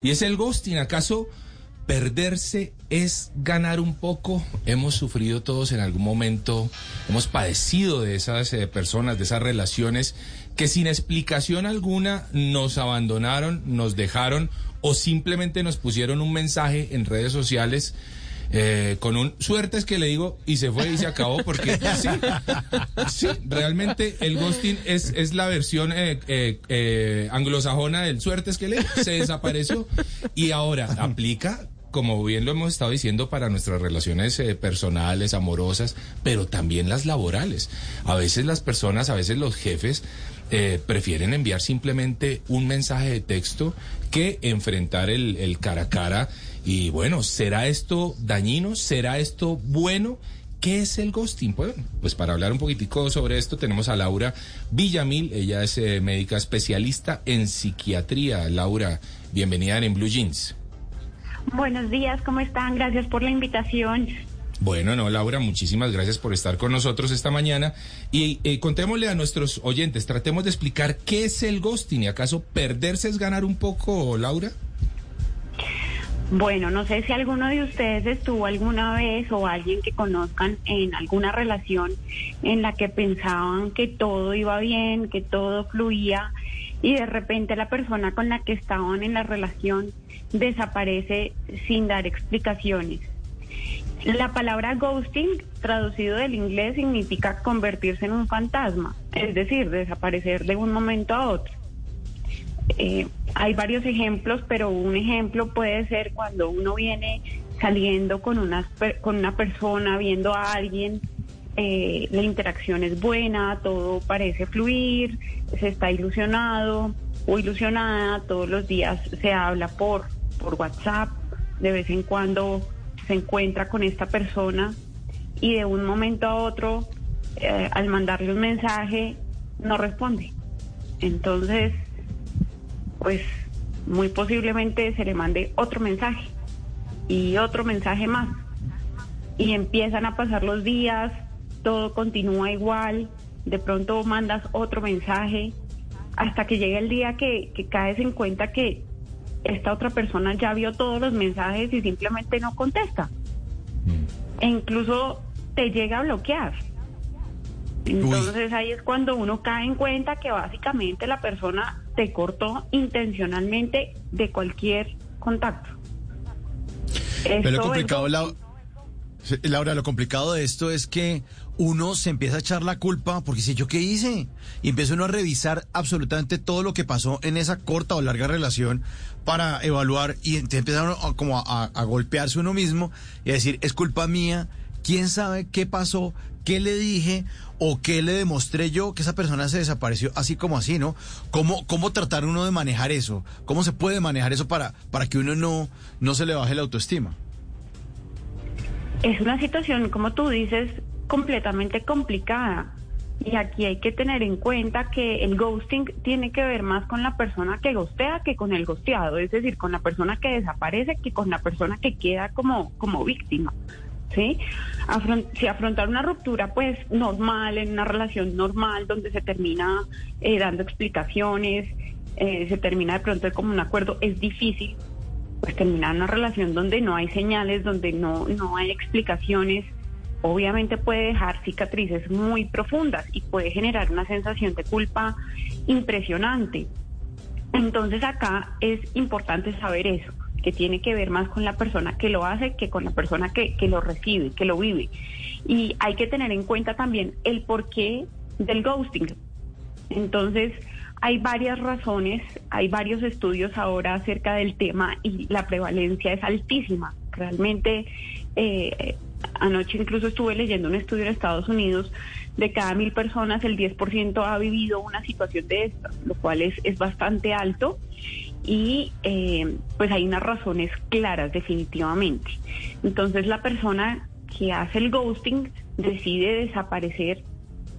Y es el ghosting, ¿acaso perderse es ganar un poco? Hemos sufrido todos en algún momento, hemos padecido de esas eh, personas, de esas relaciones que sin explicación alguna nos abandonaron, nos dejaron o simplemente nos pusieron un mensaje en redes sociales eh, con un suerte es que le digo y se fue y se acabó porque sí, sí realmente el ghosting es, es la versión eh, eh, anglosajona del suerte es que le se desapareció y ahora aplica como bien lo hemos estado diciendo, para nuestras relaciones personales, amorosas, pero también las laborales. A veces las personas, a veces los jefes prefieren enviar simplemente un mensaje de texto que enfrentar el, cara a cara y bueno, ¿será esto dañino? ¿Será esto bueno? ¿Qué es el ghosting? Pues, pues para hablar un poquitico sobre esto tenemos a Laura Villamil, ella es eh, médica especialista en psiquiatría. Laura, bienvenida en Blue Jeans. Buenos días, ¿cómo están? Gracias por la invitación. Bueno, no, Laura, muchísimas gracias por estar con nosotros esta mañana. Y eh, contémosle a nuestros oyentes, tratemos de explicar qué es el ghosting y acaso perderse es ganar un poco, Laura. Bueno, no sé si alguno de ustedes estuvo alguna vez o alguien que conozcan en alguna relación en la que pensaban que todo iba bien, que todo fluía y de repente la persona con la que estaban en la relación desaparece sin dar explicaciones. La palabra ghosting, traducido del inglés, significa convertirse en un fantasma, es decir, desaparecer de un momento a otro. Eh, hay varios ejemplos, pero un ejemplo puede ser cuando uno viene saliendo con una, con una persona, viendo a alguien, eh, la interacción es buena, todo parece fluir, se está ilusionado o ilusionada, todos los días se habla por, por WhatsApp, de vez en cuando se encuentra con esta persona y de un momento a otro, eh, al mandarle un mensaje, no responde. Entonces, pues muy posiblemente se le mande otro mensaje y otro mensaje más. Y empiezan a pasar los días, todo continúa igual, de pronto mandas otro mensaje, hasta que llega el día que, caes en cuenta que esta otra persona ya vio todos los mensajes y simplemente no contesta. Mm. E incluso te llega a bloquear. Entonces ahí es cuando uno cae en cuenta que básicamente la persona te cortó intencionalmente de cualquier contacto. Pero lo complicado, Laura, lo complicado de esto es que uno se empieza a echar la culpa porque si yo qué hice y empieza uno a revisar absolutamente todo lo que pasó en esa corta o larga relación para evaluar y empieza como a, a golpearse uno mismo y a decir es culpa mía, quién sabe qué pasó, qué le dije o qué le demostré yo que esa persona se desapareció así como así, ¿no? ¿Cómo, cómo tratar uno de manejar eso? ¿Cómo se puede manejar eso para, para que uno no, no se le baje la autoestima? Es una situación, como tú dices, completamente complicada. Y aquí hay que tener en cuenta que el ghosting tiene que ver más con la persona que ghostea que con el ghosteado, es decir, con la persona que desaparece que con la persona que queda como, como víctima. ¿sí? si afrontar una ruptura, pues normal, en una relación normal, donde se termina eh, dando explicaciones, eh, se termina de pronto como un acuerdo, es difícil, pues terminar una relación donde no hay señales, donde no, no hay explicaciones, obviamente puede dejar cicatrices muy profundas y puede generar una sensación de culpa impresionante. Entonces acá es importante saber eso que tiene que ver más con la persona que lo hace que con la persona que, que lo recibe, que lo vive. Y hay que tener en cuenta también el porqué del ghosting. Entonces, hay varias razones, hay varios estudios ahora acerca del tema y la prevalencia es altísima. Realmente, eh, anoche incluso estuve leyendo un estudio en Estados Unidos, de cada mil personas el 10% ha vivido una situación de esta, lo cual es, es bastante alto y eh, pues hay unas razones claras definitivamente. Entonces la persona que hace el ghosting decide desaparecer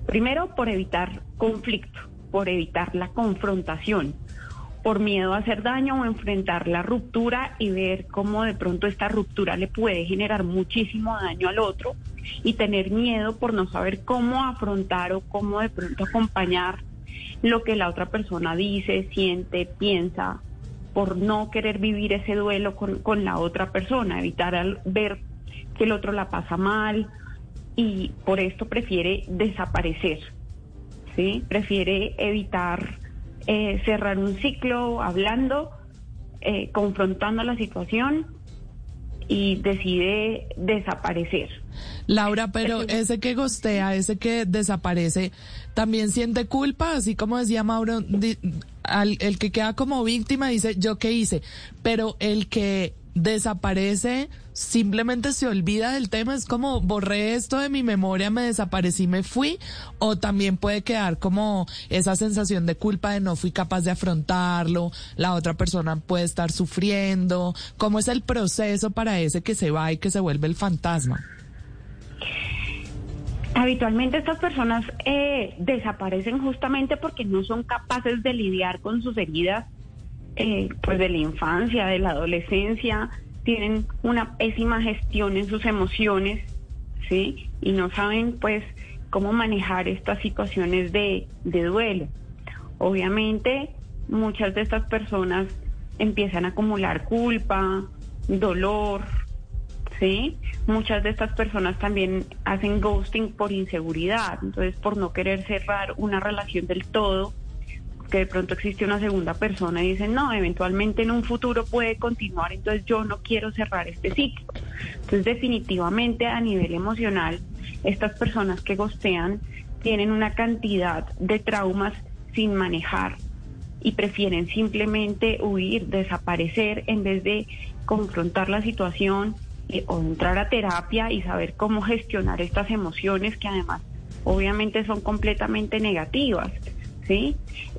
primero por evitar conflicto, por evitar la confrontación, por miedo a hacer daño o enfrentar la ruptura y ver cómo de pronto esta ruptura le puede generar muchísimo daño al otro y tener miedo por no saber cómo afrontar o cómo de pronto acompañar lo que la otra persona dice, siente, piensa por no querer vivir ese duelo con, con la otra persona, evitar ver que el otro la pasa mal y por esto prefiere desaparecer, ¿sí? Prefiere evitar eh, cerrar un ciclo hablando, eh, confrontando la situación y decide desaparecer. Laura, pero ese que gostea, ese que desaparece, también siente culpa, así como decía Mauro, el que queda como víctima dice, yo qué hice, pero el que desaparece, simplemente se olvida del tema, es como borré esto de mi memoria, me desaparecí, me fui, o también puede quedar como esa sensación de culpa de no fui capaz de afrontarlo, la otra persona puede estar sufriendo, ¿cómo es el proceso para ese que se va y que se vuelve el fantasma? Habitualmente estas personas eh, desaparecen justamente porque no son capaces de lidiar con sus heridas eh, pues de la infancia, de la adolescencia, tienen una pésima gestión en sus emociones, ¿sí? Y no saben pues cómo manejar estas situaciones de, de duelo. Obviamente muchas de estas personas empiezan a acumular culpa, dolor, ¿sí? Muchas de estas personas también hacen ghosting por inseguridad, entonces por no querer cerrar una relación del todo, que de pronto existe una segunda persona y dicen, no, eventualmente en un futuro puede continuar, entonces yo no quiero cerrar este ciclo. Entonces definitivamente a nivel emocional, estas personas que gostean tienen una cantidad de traumas sin manejar y prefieren simplemente huir, desaparecer en vez de confrontar la situación eh, o entrar a terapia y saber cómo gestionar estas emociones que además obviamente son completamente negativas. ¿Sí?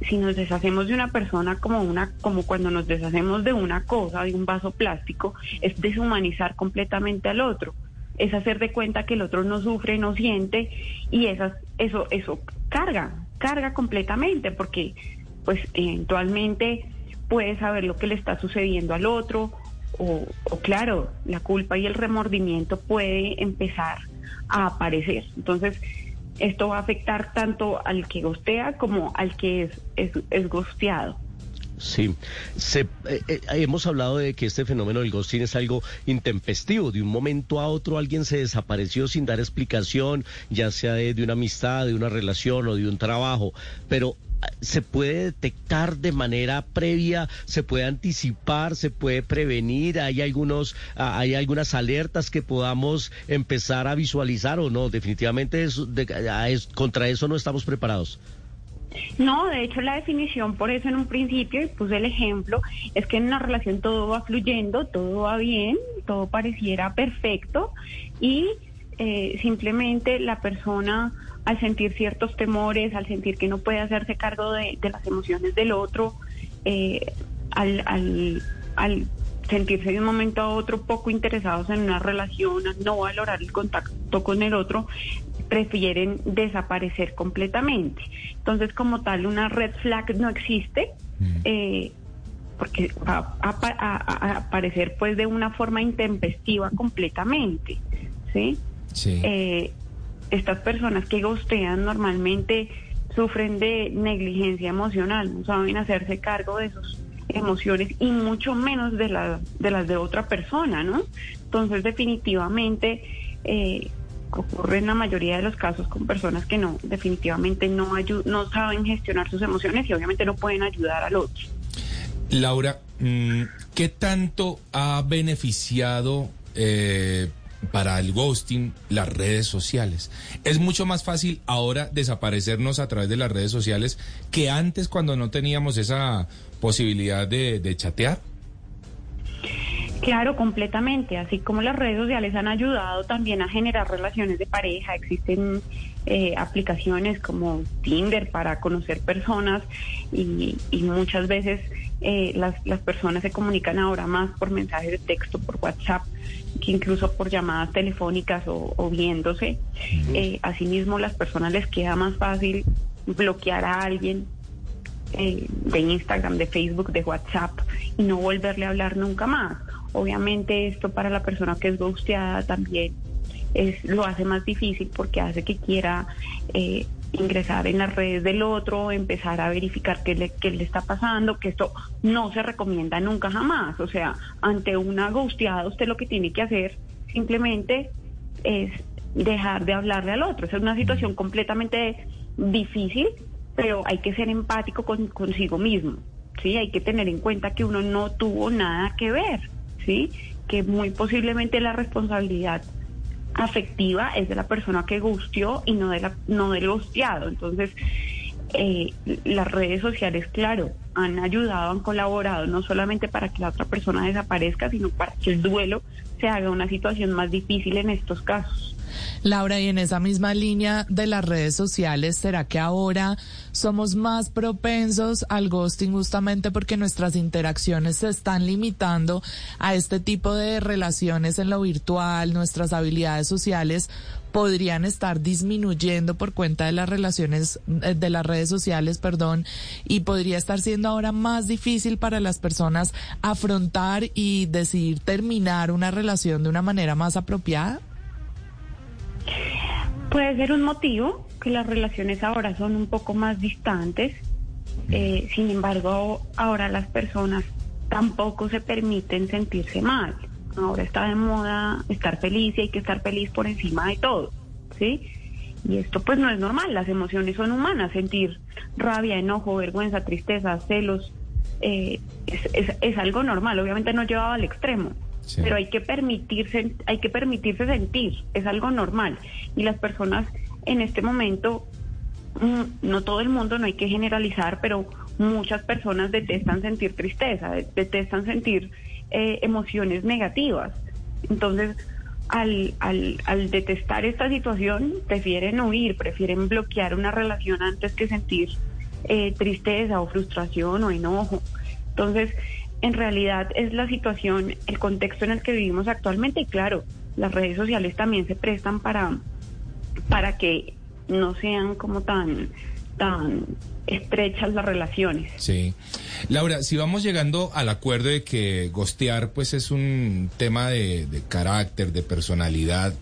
Si nos deshacemos de una persona como una como cuando nos deshacemos de una cosa, de un vaso plástico, es deshumanizar completamente al otro. Es hacer de cuenta que el otro no sufre, no siente y esas, eso eso carga, carga completamente porque pues eventualmente puede saber lo que le está sucediendo al otro o, o claro, la culpa y el remordimiento puede empezar a aparecer. Entonces, esto va a afectar tanto al que gostea como al que es, es, gosteado. Sí, Se, eh, eh, hemos hablado de que este fenómeno del ghosting es algo intempestivo. De un momento a otro alguien se desapareció sin dar explicación, ya sea de una amistad, de una relación o de un trabajo. Pero se puede detectar de manera previa, se puede anticipar, se puede prevenir, hay algunos, ah, hay algunas alertas que podamos empezar a visualizar o no, definitivamente ah, es, contra eso no estamos preparados. No, de hecho la definición, por eso en un principio, y puse el ejemplo, es que en una relación todo va fluyendo, todo va bien, todo pareciera perfecto y eh, simplemente la persona al sentir ciertos temores, al sentir que no puede hacerse cargo de, las emociones del otro, eh, al, al, al, sentirse de un momento a otro poco interesados en una relación, no valorar el contacto con el otro, prefieren desaparecer completamente. Entonces, como tal, una red flag no existe. Mm. Eh, porque va a, aparecer pues de una forma intempestiva completamente, ¿sí? Sí. Eh, estas personas que gostean normalmente sufren de negligencia emocional, no saben hacerse cargo de sus emociones y mucho menos de, la, de las de otra persona, ¿no? Entonces definitivamente eh, ocurre en la mayoría de los casos con personas que no, definitivamente no, no saben gestionar sus emociones y obviamente no pueden ayudar al otro. Laura, mm, ¿qué tanto ha beneficiado eh, para el ghosting las redes sociales. Es mucho más fácil ahora desaparecernos a través de las redes sociales que antes cuando no teníamos esa posibilidad de, chatear. Claro, completamente. Así como las redes sociales han ayudado también a generar relaciones de pareja, existen eh, aplicaciones como Tinder para conocer personas y, muchas veces eh, las, las personas se comunican ahora más por mensajes de texto, por WhatsApp que incluso por llamadas telefónicas o, viéndose. Eh, asimismo, las personas les queda más fácil bloquear a alguien eh, de Instagram, de Facebook, de WhatsApp y no volverle a hablar nunca más. Obviamente esto para la persona que es ghosteada también es, lo hace más difícil porque hace que quiera eh, ingresar en las redes del otro, empezar a verificar qué le, qué le está pasando, que esto no se recomienda nunca jamás. O sea, ante una ghosteada usted lo que tiene que hacer simplemente es dejar de hablarle al otro. es una situación completamente difícil, pero hay que ser empático con, consigo mismo. ¿sí? Hay que tener en cuenta que uno no tuvo nada que ver, ¿sí? que muy posiblemente la responsabilidad afectiva es de la persona que gustió y no de la no del gusteado. Entonces, eh, las redes sociales, claro, han ayudado, han colaborado no solamente para que la otra persona desaparezca, sino para que el duelo se haga una situación más difícil en estos casos. Laura, y en esa misma línea de las redes sociales, ¿será que ahora somos más propensos al ghosting justamente porque nuestras interacciones se están limitando a este tipo de relaciones en lo virtual, nuestras habilidades sociales podrían estar disminuyendo por cuenta de las relaciones eh, de las redes sociales, perdón, y podría estar siendo ahora más difícil para las personas afrontar y decidir terminar una relación de una manera más apropiada? Puede ser un motivo que las relaciones ahora son un poco más distantes. Eh, sin embargo, ahora las personas tampoco se permiten sentirse mal. Ahora está de moda estar feliz y hay que estar feliz por encima de todo, ¿sí? Y esto pues no es normal, las emociones son humanas, sentir rabia, enojo, vergüenza, tristeza, celos, eh, es, es, algo normal, obviamente no llevado al extremo, pero hay que permitirse, hay que permitirse sentir, es algo normal. Y las personas en este momento, mm, no todo el mundo, no hay que generalizar, pero muchas personas detestan sentir tristeza, detestan sentir eh, emociones negativas. Entonces, al, al, al detestar esta situación, prefieren huir, prefieren bloquear una relación antes que sentir eh, tristeza o frustración o enojo. Entonces, en realidad es la situación, el contexto en el que vivimos actualmente y claro, las redes sociales también se prestan para, para que no sean como tan, tan estrechas las relaciones. Sí. Laura, si vamos llegando al acuerdo de que gostear pues es un tema de, carácter, de personalidad,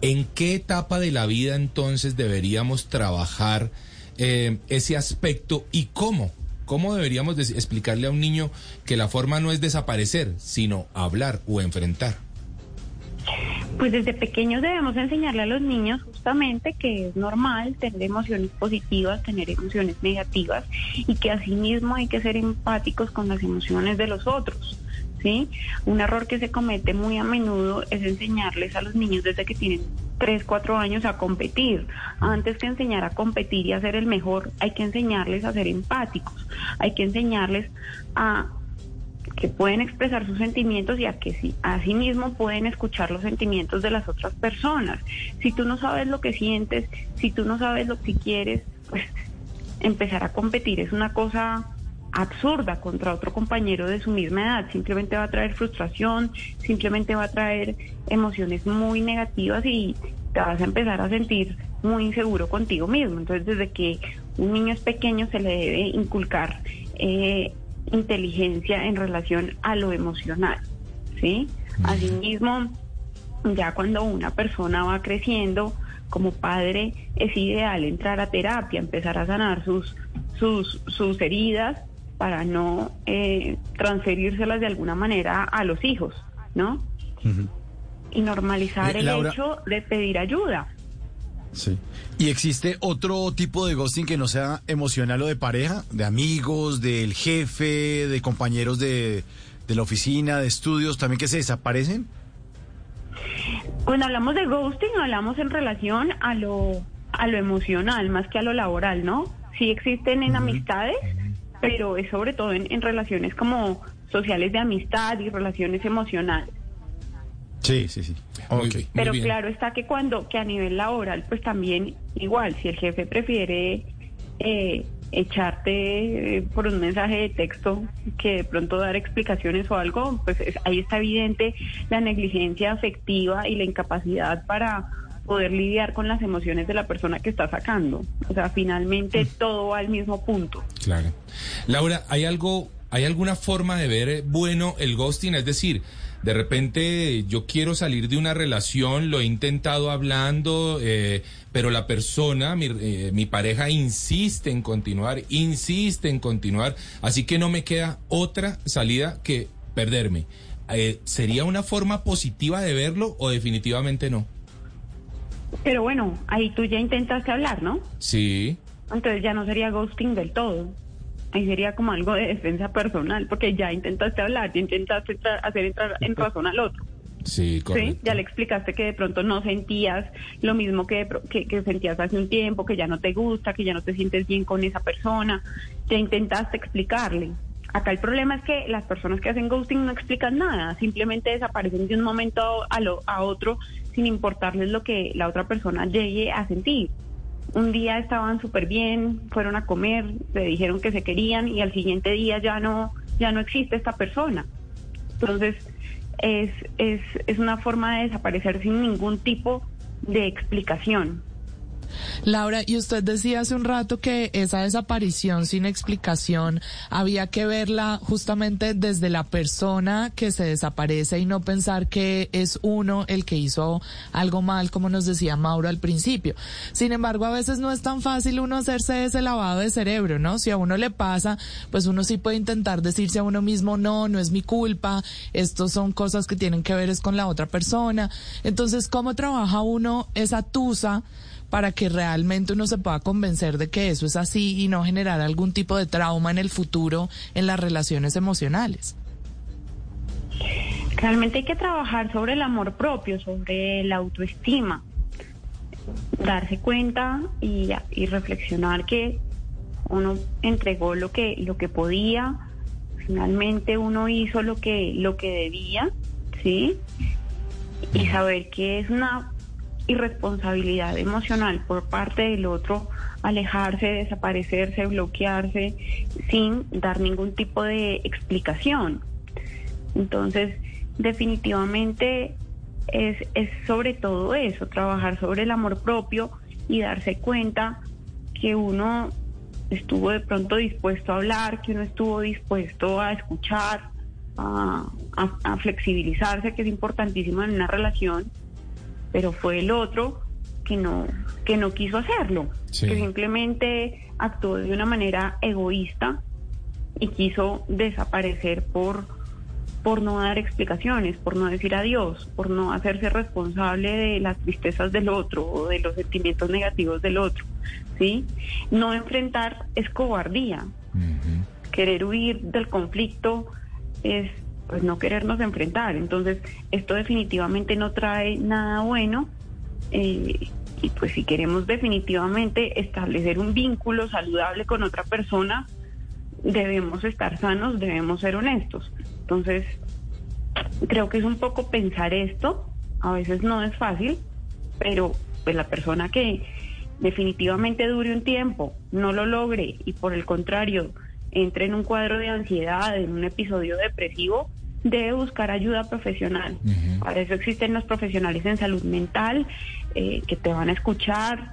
¿en qué etapa de la vida entonces deberíamos trabajar eh, ese aspecto y cómo? ¿Cómo deberíamos explicarle a un niño que la forma no es desaparecer, sino hablar o enfrentar? Pues desde pequeños debemos enseñarle a los niños justamente que es normal tener emociones positivas, tener emociones negativas y que asimismo hay que ser empáticos con las emociones de los otros. ¿sí? Un error que se comete muy a menudo es enseñarles a los niños desde que tienen 3, 4 años a competir. Antes que enseñar a competir y a ser el mejor, hay que enseñarles a ser empáticos, hay que enseñarles a que pueden expresar sus sentimientos y a que sí, mismo pueden escuchar los sentimientos de las otras personas. Si tú no sabes lo que sientes, si tú no sabes lo que quieres, pues empezar a competir es una cosa absurda contra otro compañero de su misma edad. Simplemente va a traer frustración, simplemente va a traer emociones muy negativas y te vas a empezar a sentir muy inseguro contigo mismo. Entonces, desde que un niño es pequeño se le debe inculcar eh, inteligencia en relación a lo emocional, ¿sí? Asimismo, ya cuando una persona va creciendo, como padre es ideal entrar a terapia, empezar a sanar sus, sus, sus heridas para no eh, transferírselas de alguna manera a los hijos, ¿no? Y normalizar eh, el hecho de pedir ayuda. Sí. ¿Y existe otro tipo de ghosting que no sea emocional o de pareja? ¿De amigos, del jefe, de compañeros de, de la oficina, de estudios, también que se desaparecen? Cuando hablamos de ghosting, hablamos en relación a lo, a lo emocional, más que a lo laboral, ¿no? Sí existen en amistades, pero es sobre todo en, relaciones como sociales de amistad y relaciones emocionales. Sí, sí, sí. pero claro está que cuando, que a nivel laboral, pues también igual, si el jefe prefiere eh, echarte eh, por un mensaje de texto que de pronto dar explicaciones o algo, pues ahí está evidente la negligencia afectiva y la incapacidad para poder lidiar con las emociones de la persona que está sacando. O sea, finalmente mm. todo va al mismo punto. Claro. Laura, hay algo ¿hay alguna forma de ver eh, bueno el ghosting? Es decir, de repente yo quiero salir de una relación, lo he intentado hablando, eh, pero la persona, mi, eh, mi, pareja insiste en continuar, insiste en continuar, así que no me queda otra salida que perderme. Eh, ¿Sería una forma positiva de verlo o definitivamente no? Pero bueno, ahí tú ya intentaste hablar, ¿no? Sí. Entonces ya no sería ghosting del todo ahí sería como algo de defensa personal, porque ya intentaste hablar, ya intentaste hacer entrar en razón al otro. Sí, correcto. ¿Sí? Ya le explicaste que de pronto no sentías lo mismo que, que, sentías hace un tiempo, que ya no te gusta, que ya no te sientes bien con esa persona. Ya intentaste explicarle. Acá el problema es que las personas que hacen ghosting no explican nada, simplemente desaparecen de un momento a, lo, a otro sin importarles lo que la otra persona llegue a sentir un día estaban súper bien, fueron a comer, le dijeron que se querían y al siguiente día ya no, ya no existe esta persona. Entonces, es, es, es una forma de desaparecer sin ningún tipo de explicación. Laura, y usted decía hace un rato que esa desaparición sin explicación había que verla justamente desde la persona que se desaparece y no pensar que es uno el que hizo algo mal, como nos decía Mauro al principio. Sin embargo, a veces no es tan fácil uno hacerse ese lavado de cerebro, ¿no? Si a uno le pasa, pues uno sí puede intentar decirse a uno mismo, no, no es mi culpa, estos son cosas que tienen que ver es con la otra persona. Entonces, ¿cómo trabaja uno esa tusa? Para que realmente uno se pueda convencer de que eso es así y no generar algún tipo de trauma en el futuro en las relaciones emocionales. Realmente hay que trabajar sobre el amor propio, sobre la autoestima, darse cuenta y, y reflexionar que uno entregó lo que lo que podía, finalmente uno hizo lo que lo que debía, ¿sí? Y saber que es una irresponsabilidad emocional por parte del otro, alejarse, desaparecerse, bloquearse, sin dar ningún tipo de explicación. Entonces, definitivamente es, es sobre todo eso, trabajar sobre el amor propio y darse cuenta que uno estuvo de pronto dispuesto a hablar, que uno estuvo dispuesto a escuchar, a, a flexibilizarse, que es importantísimo en una relación pero fue el otro que no que no quiso hacerlo, que simplemente actuó de una manera egoísta y quiso desaparecer por por no dar explicaciones, por no decir adiós, por no hacerse responsable de las tristezas del otro o de los sentimientos negativos del otro, ¿sí? No enfrentar es cobardía. Querer huir del conflicto es pues no querernos enfrentar. Entonces, esto definitivamente no trae nada bueno. Eh, y pues si queremos definitivamente establecer un vínculo saludable con otra persona, debemos estar sanos, debemos ser honestos. Entonces, creo que es un poco pensar esto, a veces no es fácil, pero pues la persona que definitivamente dure un tiempo, no lo logre y por el contrario entre en un cuadro de ansiedad, en un episodio depresivo, debe buscar ayuda profesional. Para eso existen los profesionales en salud mental eh, que te van a escuchar,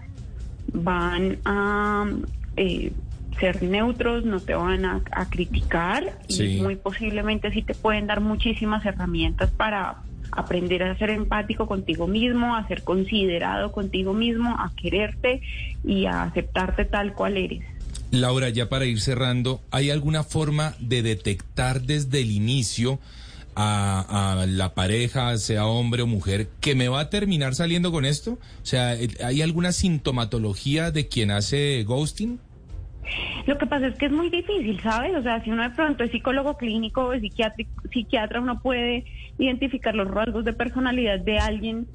van a eh, ser neutros, no te van a, criticar y muy posiblemente sí te pueden dar muchísimas herramientas para aprender a ser empático contigo mismo, a ser considerado contigo mismo, a quererte y a aceptarte tal cual eres. Laura, ya para ir cerrando, ¿hay alguna forma de detectar desde el inicio a, la pareja, sea hombre o mujer, que me va a terminar saliendo con esto? O sea, ¿hay alguna sintomatología de quien hace ghosting? Lo que pasa es que es muy difícil, ¿sabes? O sea, si uno de pronto es psicólogo clínico o psiquiatra, uno puede identificar los rasgos de personalidad de alguien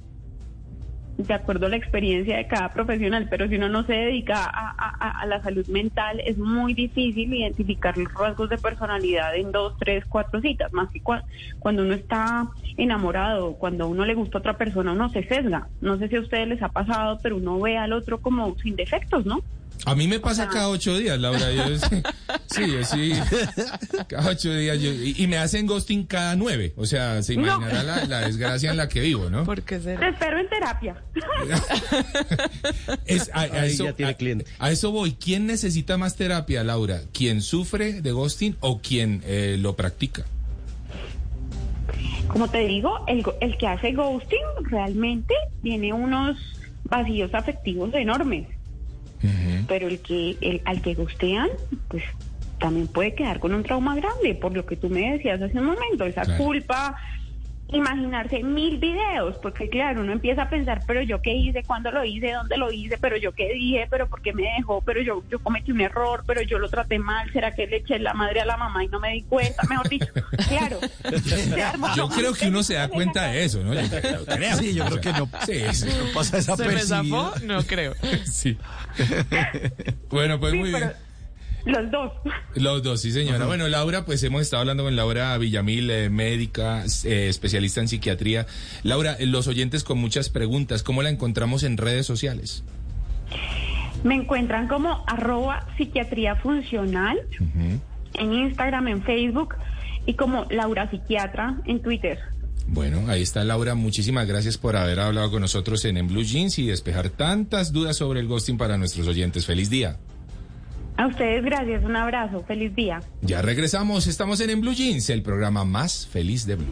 de acuerdo a la experiencia de cada profesional, pero si uno no se dedica a, la salud mental, es muy difícil identificar los rasgos de personalidad en dos, tres, cuatro citas, más que cuando uno está enamorado, cuando a uno le gusta a otra persona, uno se sesga. No sé si a ustedes les ha pasado, pero uno ve al otro como sin defectos, ¿no? A mí me pasa cada ocho días, Laura. Yo, sí, yo sí. Cada ocho días. Yo, y, me hacen ghosting cada nueve. O sea, se imaginará la, desgracia en la que vivo, ¿no? ¿Por qué Te espero en terapia. a, eso, a, eso, voy. ¿Quién necesita más terapia, Laura? ¿Quién sufre de ghosting o quien eh, lo practica? Como te digo, el, el que hace ghosting realmente tiene unos vacíos afectivos enormes pero el que el, al que gustean, pues también puede quedar con un trauma grande, por lo que tú me decías hace un momento, esa culpa, imaginarse mil videos, porque claro, uno empieza a pensar, pero yo qué hice, cuándo lo hice, dónde lo hice, pero yo qué dije, pero por qué me dejó, pero yo, yo cometí un error, pero yo lo traté mal, será que le eché la madre a la mamá y no me di cuenta, mejor dicho, claro. Yo creo que uno se da cuenta de eso, ¿no? Yo creo, sí, yo creo que no, sí, no pasa esa ¿Se me zafó? No creo. Sí. Bueno, pues muy bien. Los dos. Los dos, sí, señora. Bueno, Laura, pues hemos estado hablando con Laura Villamil, eh, médica, eh, especialista en psiquiatría. Laura, eh, los oyentes con muchas preguntas, ¿cómo la encontramos en redes sociales? Me encuentran como arroba psiquiatría funcional en Instagram, en Facebook y como Laura Psiquiatra en Twitter. Bueno, ahí está Laura. Muchísimas gracias por haber hablado con nosotros en, en Blue Jeans y despejar tantas dudas sobre el ghosting para nuestros oyentes. Feliz día. A ustedes gracias, un abrazo, feliz día. Ya regresamos, estamos en En Blue Jeans, el programa más feliz de Blue.